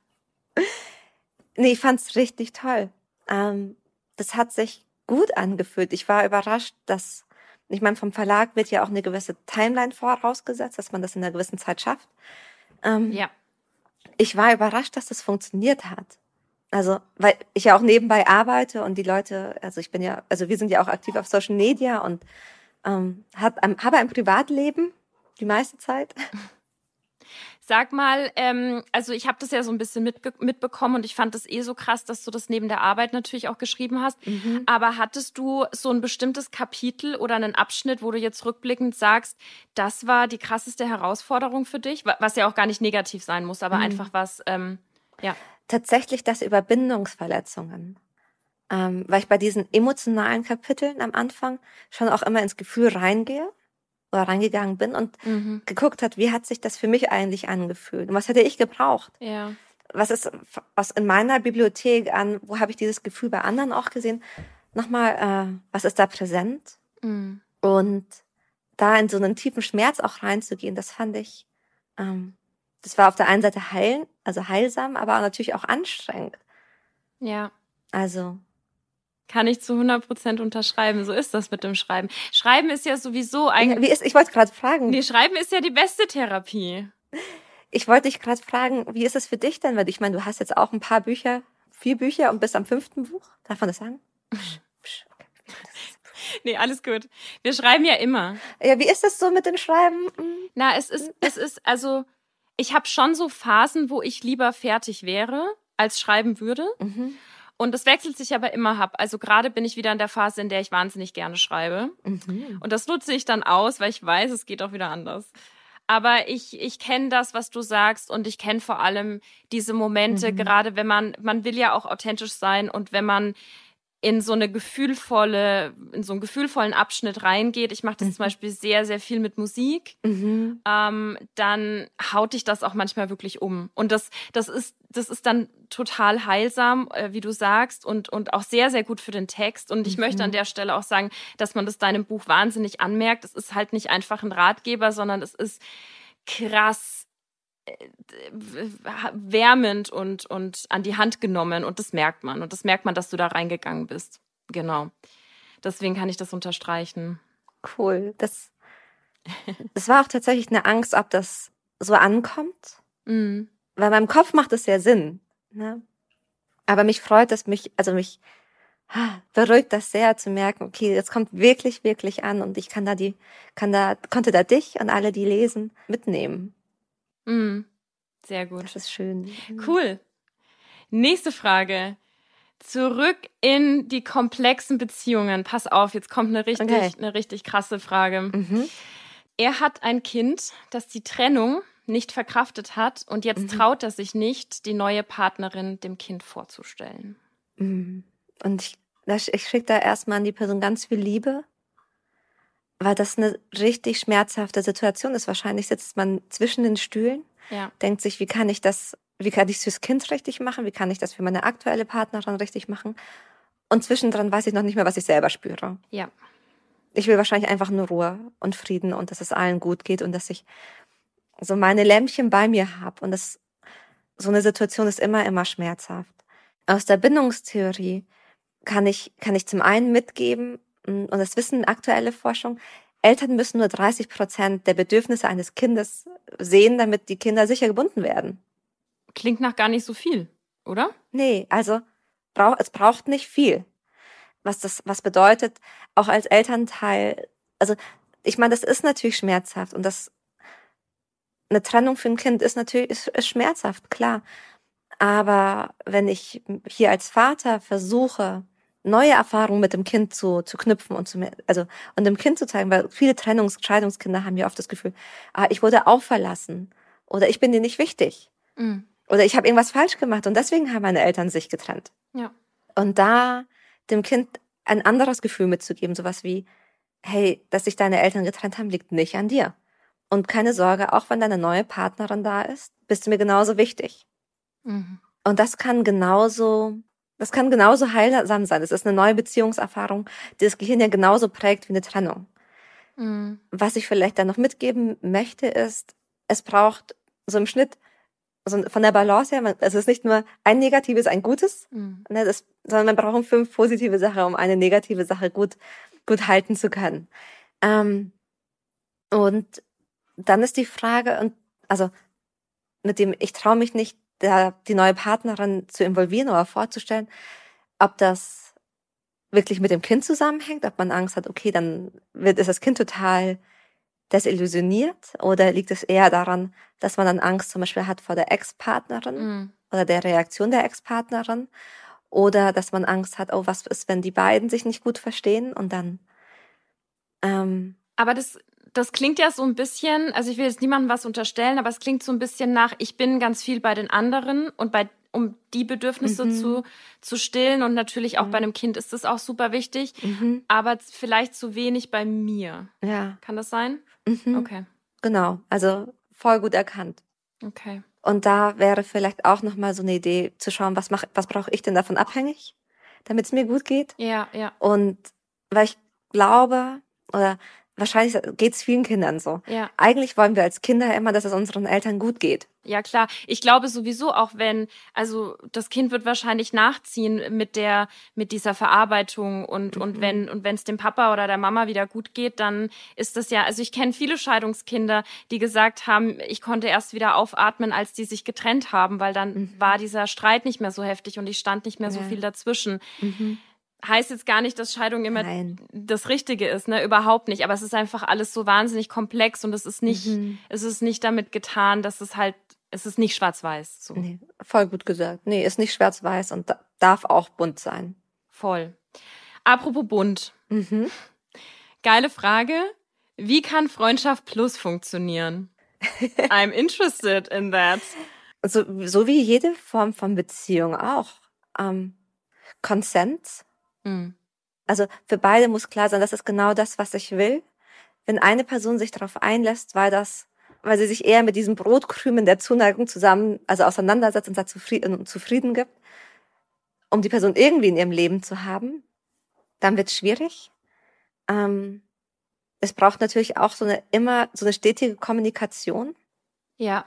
S1: Nee, ich fand's richtig toll. Ähm, das hat sich gut angefühlt. Ich war überrascht, dass, ich meine, vom Verlag wird ja auch eine gewisse Timeline vorausgesetzt, dass man das in einer gewissen Zeit schafft. Ähm, ja. Ich war überrascht, dass das funktioniert hat. Also, weil ich ja auch nebenbei arbeite und die Leute, also ich bin ja, also wir sind ja auch aktiv auf Social Media und ähm, hab, habe ein Privatleben die meiste Zeit.
S2: Sag mal, ähm, also ich habe das ja so ein bisschen mit, mitbekommen und ich fand das eh so krass, dass du das neben der Arbeit natürlich auch geschrieben hast. Mhm. Aber hattest du so ein bestimmtes Kapitel oder einen Abschnitt, wo du jetzt rückblickend sagst, das war die krasseste Herausforderung für dich, was ja auch gar nicht negativ sein muss, aber mhm. einfach was, ähm, ja
S1: tatsächlich das über Bindungsverletzungen. Ähm, weil ich bei diesen emotionalen Kapiteln am Anfang schon auch immer ins Gefühl reingehe oder reingegangen bin und mhm. geguckt hat, wie hat sich das für mich eigentlich angefühlt und was hätte ich gebraucht?
S2: Ja.
S1: Was ist aus in meiner Bibliothek an, wo habe ich dieses Gefühl bei anderen auch gesehen? Nochmal, äh, was ist da präsent? Mhm. Und da in so einen tiefen Schmerz auch reinzugehen, das fand ich ähm, das war auf der einen Seite heilen, also heilsam, aber natürlich auch anstrengend.
S2: Ja.
S1: Also.
S2: Kann ich zu 100 Prozent unterschreiben. So ist das mit dem Schreiben. Schreiben ist ja sowieso eigentlich.
S1: Wie ist, ich wollte gerade fragen.
S2: Nee, Schreiben ist ja die beste Therapie.
S1: Ich wollte dich gerade fragen, wie ist es für dich denn? Weil ich meine, du hast jetzt auch ein paar Bücher, vier Bücher und bist am fünften Buch. Darf man das sagen?
S2: nee, alles gut. Wir schreiben ja immer.
S1: Ja, wie ist das so mit dem Schreiben?
S2: Na, es ist, es ist, also, ich habe schon so Phasen, wo ich lieber fertig wäre, als schreiben würde.
S1: Mhm.
S2: Und das wechselt sich aber immer ab. Also gerade bin ich wieder in der Phase, in der ich wahnsinnig gerne schreibe.
S1: Mhm.
S2: Und das nutze ich dann aus, weil ich weiß, es geht auch wieder anders. Aber ich, ich kenne das, was du sagst und ich kenne vor allem diese Momente,
S1: Mhm.
S2: gerade wenn man, man will ja auch authentisch sein und wenn man in so eine gefühlvolle, in so einen gefühlvollen Abschnitt reingeht. Ich mache das
S1: Mhm.
S2: zum Beispiel sehr, sehr viel mit Musik.
S1: Mhm.
S2: Ähm, dann haut dich das auch manchmal wirklich um. Und das, das ist, das ist dann total heilsam, äh, wie du sagst, und, und auch sehr, sehr gut für den Text. Und ich
S1: Mhm.
S2: möchte an der Stelle auch sagen, dass man das deinem Buch wahnsinnig anmerkt. Es ist halt nicht einfach ein Ratgeber, sondern es ist krass wärmend und, und an die Hand genommen und das merkt man. Und das merkt man, dass du da reingegangen bist. Genau. Deswegen kann ich das unterstreichen.
S1: Cool. Das, das war auch tatsächlich eine Angst, ob das so ankommt.
S2: Mhm.
S1: Weil meinem Kopf macht es ja Sinn. Ne? Aber mich freut es, mich, also mich beruhigt das sehr zu merken, okay, das kommt wirklich, wirklich an und ich kann da die, kann da, konnte da dich und alle, die lesen, mitnehmen.
S2: Mhm. Sehr gut.
S1: Das ist schön.
S2: Cool. Nächste Frage. Zurück in die komplexen Beziehungen. Pass auf, jetzt kommt eine richtig,
S1: Okay.
S2: eine richtig krasse Frage.
S1: Mhm.
S2: Er hat ein Kind, das die Trennung nicht verkraftet hat und jetzt
S1: Mhm.
S2: traut er sich nicht, die neue Partnerin dem Kind vorzustellen.
S1: Mhm. Und ich, ich schicke da erstmal an die Person ganz viel Liebe, weil das eine richtig schmerzhafte Situation ist. Wahrscheinlich sitzt man zwischen den Stühlen,
S2: Ja.
S1: denkt sich, wie kann ich das, wie kann ich es fürs Kind richtig machen, wie kann ich das für meine aktuelle Partnerin richtig machen. Und zwischendrin weiß ich noch nicht mehr, was ich selber spüre.
S2: Ja.
S1: Ich will wahrscheinlich einfach nur Ruhe und Frieden und dass es allen gut geht und dass ich so meine Lämpchen bei mir habe. Und das, so eine Situation ist immer, immer schmerzhaft. Aus der Bindungstheorie kann ich, kann ich zum einen mitgeben, und das wissen aktuelle Forschung, Eltern müssen nur 30 Prozent der Bedürfnisse eines Kindes sehen, damit die Kinder sicher gebunden werden.
S2: Klingt nach gar nicht so viel, oder?
S1: Nee, also brauch, es braucht nicht viel. Was das, was bedeutet, auch als Elternteil, also ich meine, das ist natürlich schmerzhaft und das eine Trennung für ein Kind ist natürlich ist, ist schmerzhaft, klar. Aber wenn ich hier als Vater versuche, neue Erfahrungen mit dem Kind zu, zu knüpfen und zu, also, und dem Kind zu zeigen, weil viele Trennungs-, Scheidungskinder haben ja oft das Gefühl, ah, ich wurde auch verlassen oder ich bin dir nicht wichtig
S2: Mhm.
S1: oder ich habe irgendwas falsch gemacht und deswegen haben meine Eltern sich getrennt.
S2: Ja.
S1: Und da dem Kind ein anderes Gefühl mitzugeben, sowas wie, hey, dass sich deine Eltern getrennt haben, liegt nicht an dir. Und keine Sorge, auch wenn deine neue Partnerin da ist, bist du mir genauso wichtig.
S2: Mhm.
S1: Und das kann genauso, das kann genauso heilsam sein. Das ist eine neue Beziehungserfahrung, die das Gehirn ja genauso prägt wie eine Trennung.
S2: Mhm.
S1: Was ich vielleicht dann noch mitgeben möchte, ist, es braucht so im Schnitt, also von der Balance her, es ist nicht nur ein negatives, ein gutes,
S2: Mhm.
S1: ne, das, sondern man braucht fünf positive Sachen, um eine negative Sache gut, gut halten zu können. Ähm, und dann ist die Frage, und also mit dem, ich traue mich nicht, da die neue Partnerin zu involvieren oder vorzustellen, ob das wirklich mit dem Kind zusammenhängt, ob man Angst hat, okay, dann wird ist das Kind total desillusioniert oder liegt es eher daran, dass man dann Angst zum Beispiel hat vor der Ex-Partnerin
S2: Mhm.
S1: oder der Reaktion der Ex-Partnerin oder dass man Angst hat, oh, was ist, wenn die beiden sich nicht gut verstehen und dann ähm,
S2: Aber das, das klingt ja so ein bisschen, also ich will jetzt niemandem was unterstellen, aber es klingt so ein bisschen nach, ich bin ganz viel bei den anderen und bei um die Bedürfnisse
S1: Mhm.
S2: zu, zu stillen und natürlich auch
S1: Mhm.
S2: bei einem Kind ist das auch super wichtig,
S1: mhm,
S2: aber vielleicht zu wenig bei mir.
S1: ja,
S2: Kann das sein?
S1: mhm,
S2: Okay,
S1: genau, also voll gut erkannt.
S2: okay.
S1: Und da wäre vielleicht auch noch mal so eine Idee zu schauen, was mach, was brauche ich denn davon abhängig, damit es mir gut geht?
S2: Ja, ja,
S1: Und weil ich glaube oder wahrscheinlich geht es vielen Kindern so.
S2: ja.
S1: Eigentlich wollen wir als Kinder immer, dass es unseren Eltern gut geht.
S2: Ja, klar. Ich glaube sowieso auch, wenn, also das Kind wird wahrscheinlich nachziehen mit der, mit dieser Verarbeitung und, und
S1: Mhm.
S2: wenn, und wenn es dem Papa oder der Mama wieder gut geht, dann ist das ja, also ich kenne viele Scheidungskinder, die gesagt haben, ich konnte erst wieder aufatmen, als die sich getrennt haben, weil dann
S1: Mhm.
S2: war dieser Streit nicht mehr so heftig und ich stand nicht mehr so
S1: Ja.
S2: viel dazwischen.
S1: Mhm.
S2: Heißt jetzt gar nicht, dass Scheidung immer
S1: Nein.
S2: das Richtige ist, ne? Überhaupt nicht. Aber es ist einfach alles so wahnsinnig komplex und es ist nicht,
S1: Mhm.
S2: es ist nicht damit getan, dass es halt Es ist nicht schwarz-weiß. So.
S1: Nee, voll gut gesagt. Nee, ist nicht schwarz-weiß und darf auch bunt sein.
S2: Voll. Apropos bunt. Mhm. Geile Frage. Wie kann Freundschaft Plus funktionieren? I'm interested in that.
S1: So, so wie jede Form von Beziehung auch. Ähm, Consent. Mhm. Also für beide muss klar sein, das ist genau das, was ich will. Wenn eine Person sich darauf einlässt, weil das, weil sie sich eher mit diesem Brotkrümen der Zuneigung zusammen, also auseinandersetzt und zufrieden, zufrieden gibt, um die Person irgendwie in ihrem Leben zu haben, dann wird es schwierig. Ähm, es braucht natürlich auch so eine immer so eine stetige Kommunikation.
S2: Ja.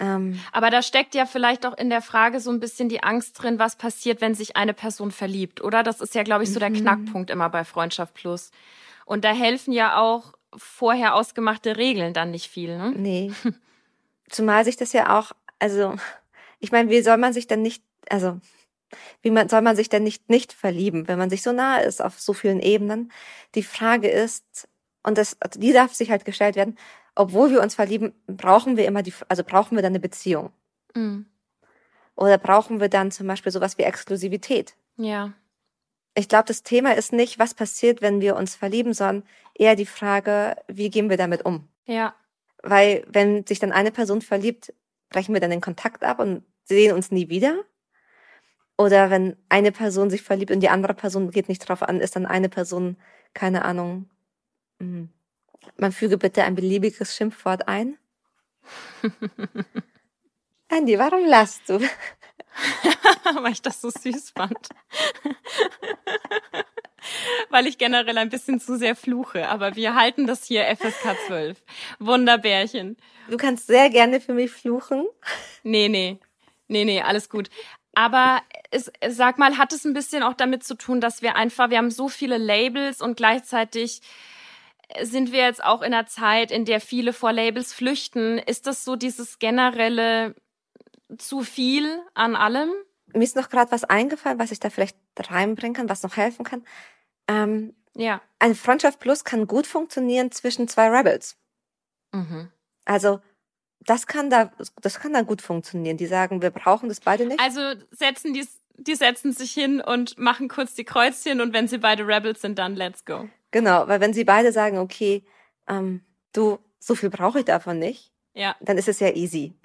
S2: Ähm, Aber da steckt ja vielleicht auch in der Frage so ein bisschen die Angst drin, was passiert, wenn sich eine Person verliebt, oder? Das ist ja, glaube ich, so der mhm. Knackpunkt immer bei Freundschaft Plus. Und da helfen ja auch vorher ausgemachte Regeln dann nicht viel, ne?
S1: Nee. Zumal sich das ja auch, also, ich meine, wie soll man sich denn nicht, also, wie man, soll man sich denn nicht nicht verlieben, wenn man sich so nahe ist auf so vielen Ebenen? Die Frage ist, und das, die darf sich halt gestellt werden, obwohl wir uns verlieben, brauchen wir immer die, also brauchen wir dann eine Beziehung? Mhm. Oder brauchen wir dann zum Beispiel sowas wie Exklusivität?
S2: Ja.
S1: Ich glaube, das Thema ist nicht, was passiert, wenn wir uns verlieben, sondern eher die Frage, wie gehen wir damit um?
S2: Ja.
S1: Weil wenn sich dann eine Person verliebt, brechen wir dann den Kontakt ab und sehen uns nie wieder? Oder wenn eine Person sich verliebt und die andere Person geht nicht drauf an, ist dann eine Person, keine Ahnung, hm, man füge bitte ein beliebiges Schimpfwort ein. Andy, warum lachst du?
S2: Weil ich das so süß fand. Weil ich generell ein bisschen zu sehr fluche. Aber wir halten das hier FSK 12. Wunderbärchen.
S1: Du kannst sehr gerne für mich fluchen.
S2: Nee, nee. Nee, nee, alles gut. Aber es, sag mal, hat es ein bisschen auch damit zu tun, dass wir einfach, wir haben so viele Labels und gleichzeitig sind wir jetzt auch in einer Zeit, in der viele vor Labels flüchten. Ist das so dieses generelle zu viel an allem?
S1: Mir ist noch gerade was eingefallen, was ich da vielleicht reinbringen kann, was noch helfen kann. Ähm,
S2: ja.
S1: Eine Freundschaft Plus kann gut funktionieren zwischen zwei Rebels. Mhm. Also das kann da, das kann da gut funktionieren. Die sagen, wir brauchen das beide nicht.
S2: Also setzen die, die setzen sich hin und machen kurz die Kreuzchen und wenn sie beide Rebels sind, dann let's go.
S1: Genau, weil wenn sie beide sagen, okay, ähm, du, so viel brauche ich davon nicht,
S2: ja.
S1: dann ist es ja easy.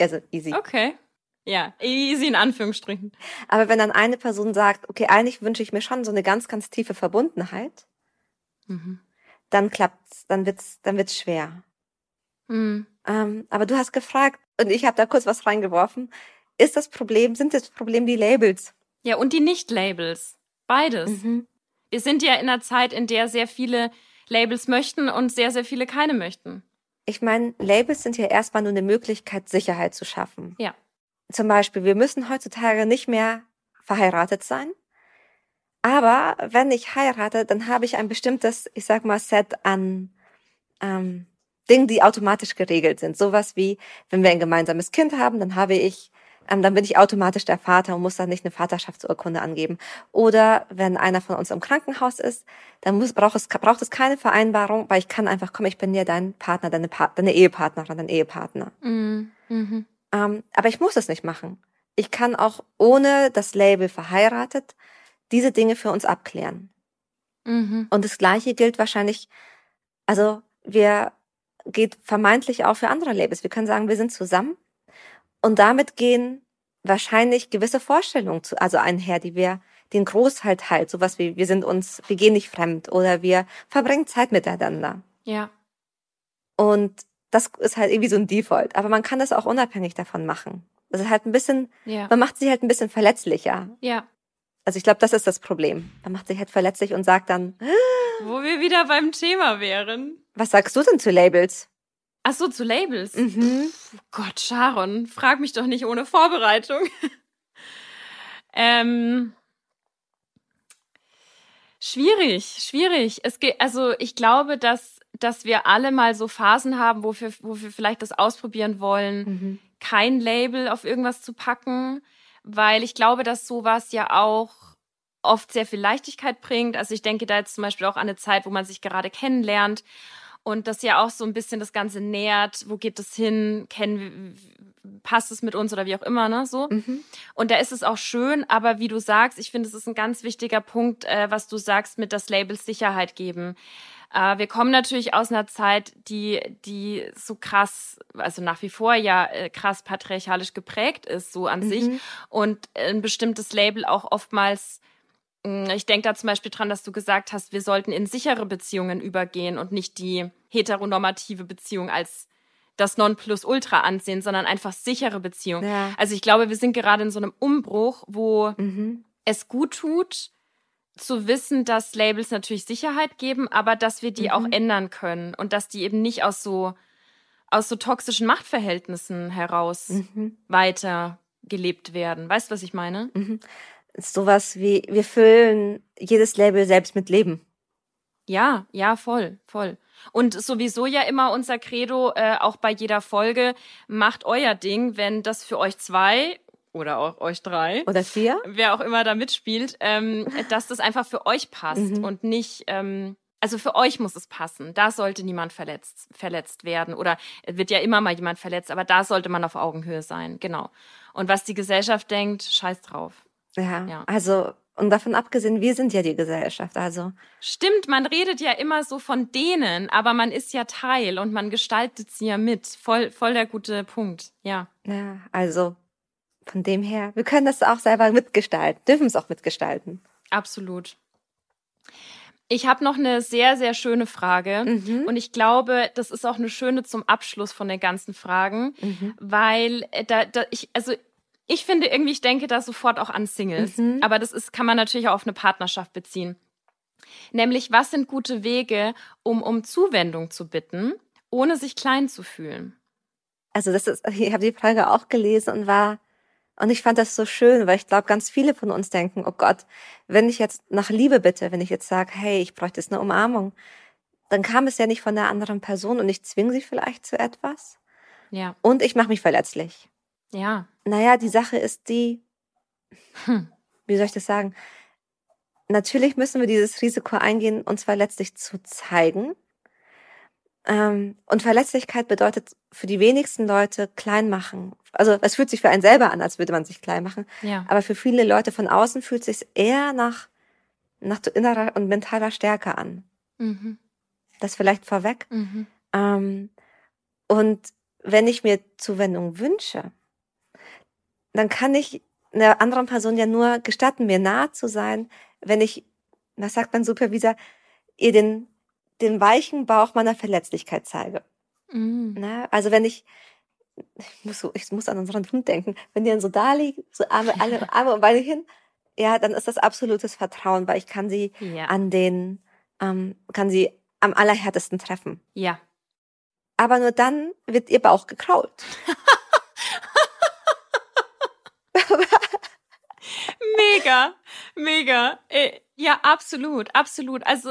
S1: Also easy.
S2: Okay. Ja, easy in Anführungsstrichen.
S1: Aber wenn dann eine Person sagt, okay, eigentlich wünsche ich mir schon so eine ganz, ganz tiefe Verbundenheit, mhm. dann klappt's, dann wird's, dann wird's schwer. Mhm. Ähm, aber du hast gefragt und ich habe da kurz was reingeworfen. Ist das Problem, sind das Problem die Labels?
S2: Ja, und die Nicht-Labels. Beides. Mhm. Wir sind ja in einer Zeit, in der sehr viele Labels möchten und sehr, sehr viele keine möchten.
S1: Ich meine, Labels sind ja erstmal nur eine Möglichkeit, Sicherheit zu schaffen.
S2: Ja.
S1: Zum Beispiel, wir müssen heutzutage nicht mehr verheiratet sein. Aber wenn ich heirate, dann habe ich ein bestimmtes, ich sag mal, Set an ähm, Dinge, die automatisch geregelt sind. Sowas wie, wenn wir ein gemeinsames Kind haben, dann habe ich, ähm, dann bin ich automatisch der Vater und muss dann nicht eine Vaterschaftsurkunde angeben. Oder wenn einer von uns im Krankenhaus ist, dann muss, braucht, es, braucht es keine Vereinbarung, weil ich kann einfach, komm, ich bin ja dein Partner, deine, pa deine Ehepartnerin, dein Ehepartner. Mhm. Mhm. Ähm, aber ich muss es nicht machen. Ich kann auch ohne das Label verheiratet diese Dinge für uns abklären. Mhm. Und das Gleiche gilt wahrscheinlich, also wir geht vermeintlich auch für andere Labels. Wir können sagen, wir sind zusammen und damit gehen wahrscheinlich gewisse Vorstellungen zu, also einher, die wir den Großteil teilt, sowas wie wir sind uns, wir gehen nicht fremd oder wir verbringen Zeit miteinander.
S2: Ja.
S1: Und das ist halt irgendwie so ein Default, aber man kann das auch unabhängig davon machen. Das ist halt ein bisschen, ja. man macht sich halt ein bisschen verletzlicher.
S2: Ja.
S1: Also ich glaube, das ist das Problem. Man macht sich halt verletzlich und sagt dann,
S2: wo wir wieder beim Thema wären.
S1: Was sagst du denn zu Labels?
S2: Ach so, zu Labels. Mhm. Oh Gott, Sharon, frag mich doch nicht ohne Vorbereitung. ähm, schwierig, schwierig. Es geht, also ich glaube, dass dass wir alle mal so Phasen haben, wo wir, wo wir vielleicht das ausprobieren wollen, mhm. kein Label auf irgendwas zu packen, weil ich glaube, dass sowas ja auch oft sehr viel Leichtigkeit bringt. Also ich denke da jetzt zum Beispiel auch an eine Zeit, wo man sich gerade kennenlernt und das ja auch so ein bisschen das Ganze nähert. Wo geht es hin? Kennen passt es mit uns oder wie auch immer, ne? So. Mhm. Und da ist es auch schön, aber wie du sagst, ich finde, es ist ein ganz wichtiger Punkt, äh, was du sagst, mit das Label Sicherheit geben. Äh, wir kommen natürlich aus einer Zeit, die, die so krass, also nach wie vor ja äh, krass patriarchalisch geprägt ist, so an mhm. sich. Und ein bestimmtes Label auch oftmals ich denke da zum Beispiel dran, dass du gesagt hast, wir sollten in sichere Beziehungen übergehen und nicht die heteronormative Beziehung als das Nonplusultra ansehen, sondern einfach sichere Beziehungen. Ja. Also ich glaube, wir sind gerade in so einem Umbruch, wo mhm. es gut tut, zu wissen, dass Labels natürlich Sicherheit geben, aber dass wir die mhm. auch ändern können und dass die eben nicht aus so aus so toxischen Machtverhältnissen heraus mhm. weiter gelebt werden. Weißt du, was ich meine? Mhm.
S1: Sowas wie wir füllen jedes Label selbst mit Leben.
S2: Ja, ja, voll, voll. Und sowieso ja immer unser Credo, äh, auch bei jeder Folge, macht euer Ding, wenn das für euch zwei oder auch euch drei
S1: oder vier,
S2: wer auch immer da mitspielt, ähm, dass das einfach für euch passt mhm. und nicht, ähm, also für euch muss es passen. Da sollte niemand verletzt, verletzt werden oder wird ja immer mal jemand verletzt, aber da sollte man auf Augenhöhe sein, genau. Und was die Gesellschaft denkt, scheiß drauf.
S1: Ja, ja. also und davon abgesehen, wir sind ja die Gesellschaft, also.
S2: Stimmt, man redet ja immer so von denen, aber man ist ja Teil und man gestaltet sie ja mit. Voll, voll der gute Punkt, ja.
S1: Ja, also von dem her, wir können das auch selber mitgestalten, dürfen es auch mitgestalten.
S2: Absolut. Ich habe noch eine sehr, sehr schöne Frage. Mhm. Und ich glaube, das ist auch eine schöne zum Abschluss von den ganzen Fragen, mhm. weil äh, da, da ich, also ich finde irgendwie, ich denke da sofort auch an Singles. Mhm. Aber das ist, kann man natürlich auch auf eine Partnerschaft beziehen. Nämlich, was sind gute Wege, um um Zuwendung zu bitten, ohne sich klein zu fühlen?
S1: Also das ist, ich habe die Frage auch gelesen und war, und ich fand das so schön, weil ich glaube, ganz viele von uns denken, oh Gott, wenn ich jetzt nach Liebe bitte, wenn ich jetzt sage, hey, ich bräuchte jetzt eine Umarmung, dann kam es ja nicht von der anderen Person und ich zwinge sie vielleicht zu etwas.
S2: Ja.
S1: Und ich mache mich verletzlich.
S2: Ja.
S1: Naja, die Sache ist die, hm. wie soll ich das sagen? Natürlich müssen wir dieses Risiko eingehen, uns verletzlich zu zeigen. Ähm, und Verletzlichkeit bedeutet für die wenigsten Leute klein machen. Also es fühlt sich für einen selber an, als würde man sich klein machen.
S2: Ja.
S1: Aber für viele Leute von außen fühlt es sich eher nach, nach innerer und mentaler Stärke an. Mhm. Das vielleicht vorweg. Mhm. Ähm, und wenn ich mir Zuwendung wünsche, dann kann ich einer anderen Person ja nur gestatten, mir nahe zu sein, wenn ich, was sagt mein Supervisor, ihr den, den weichen Bauch meiner Verletzlichkeit zeige. Mhm. Na, also wenn ich, ich muss, so, ich muss an unseren Hund denken, wenn die dann so da liegt, so Arme, alle Arme und Beine hin, ja, dann ist das absolutes Vertrauen, weil ich kann sie ja. an den, ähm, kann sie am allerhärtesten treffen.
S2: Ja.
S1: Aber nur dann wird ihr Bauch gekrault.
S2: mega, mega. Äh, ja, absolut, absolut. Also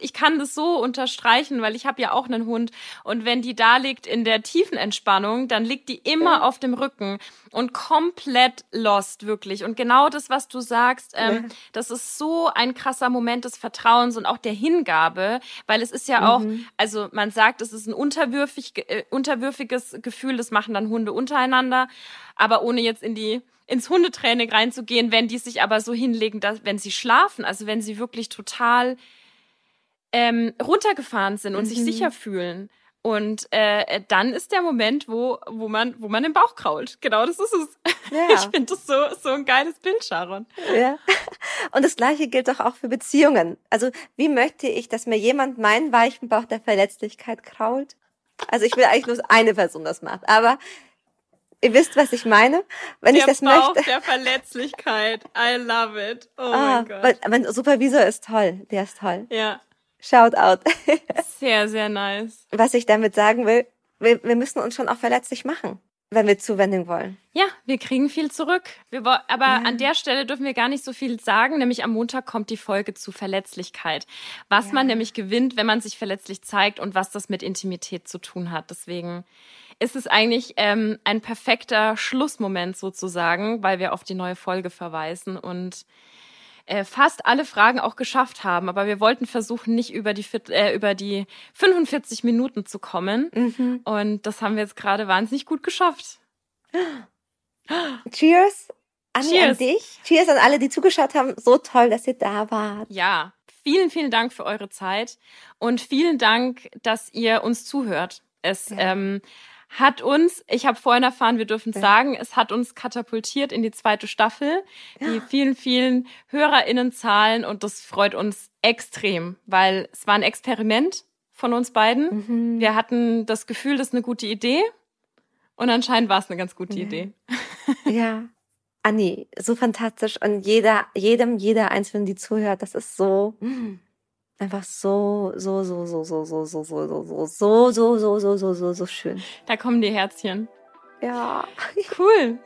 S2: ich kann das so unterstreichen, weil ich habe ja auch einen Hund und wenn die da liegt in der tiefen Entspannung, dann liegt die immer auf dem Rücken und komplett lost, wirklich. Und genau das, was du sagst, ähm, das ist so ein krasser Moment des Vertrauens und auch der Hingabe, weil es ist ja auch, mhm. also man sagt, es ist ein unterwürfig, äh, unterwürfiges Gefühl, das machen dann Hunde untereinander, aber ohne jetzt in die ins Hundetraining reinzugehen, wenn die sich aber so hinlegen, dass, wenn sie schlafen, also wenn sie wirklich total ähm, runtergefahren sind und mhm. sich sicher fühlen. Und äh, dann ist der Moment, wo, wo, man, wo man den Bauch krault. Genau, das ist es. Ja. Ich finde das so, so ein geiles Bild, Sharon.
S1: Ja. Und das Gleiche gilt doch auch für Beziehungen. Also, wie möchte ich, dass mir jemand meinen weichen Bauch der Verletzlichkeit krault? Also, ich will eigentlich nur eine Person das macht. Aber Ihr wisst, was ich meine? Wenn
S2: der
S1: ich das
S2: Bauch
S1: möchte.
S2: der Verletzlichkeit. I love it. Oh ah, mein Gott.
S1: Mein Supervisor ist toll. Der ist toll.
S2: Ja.
S1: Shout out.
S2: Sehr, sehr nice.
S1: Was ich damit sagen will, wir, wir müssen uns schon auch verletzlich machen, wenn wir Zuwendung wollen.
S2: Ja, wir kriegen viel zurück. Wir, aber ja. an der Stelle dürfen wir gar nicht so viel sagen, nämlich am Montag kommt die Folge zu Verletzlichkeit. Was ja. man nämlich gewinnt, wenn man sich verletzlich zeigt und was das mit Intimität zu tun hat. Deswegen ist es eigentlich ähm, ein perfekter Schlussmoment sozusagen, weil wir auf die neue Folge verweisen. Und äh, fast alle Fragen auch geschafft haben. Aber wir wollten versuchen, nicht über die, äh, über die 45 Minuten zu kommen. Mhm. Und das haben wir jetzt gerade wahnsinnig gut geschafft.
S1: Cheers. Anni, Cheers. an dich. Cheers an alle, die zugeschaut haben. So toll, dass ihr da wart.
S2: Ja, vielen, vielen Dank für eure Zeit und vielen Dank, dass ihr uns zuhört. Es ja. ähm, hat uns, ich habe vorhin erfahren, wir dürfen ja. sagen, es hat uns katapultiert in die zweite Staffel. Ja. Die vielen, vielen HörerInnenzahlen und das freut uns extrem, weil es war ein Experiment von uns beiden. Mhm. Wir hatten das Gefühl, das ist eine gute Idee und anscheinend war es eine ganz gute
S1: ja.
S2: Idee.
S1: Ja. Anni, so fantastisch und jeder, jedem, jeder Einzelnen, die zuhört, das ist so, einfach so, so, so, so, so, so, so, so, so, so, so, so, so, so, so, so, so schön.
S2: Da kommen die Herzchen.
S1: Ja.
S2: Cool.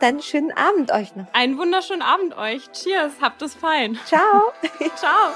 S1: Dann schönen Abend euch noch.
S2: Einen wunderschönen Abend euch. Cheers, habt es fein.
S1: Ciao.
S2: Ciao.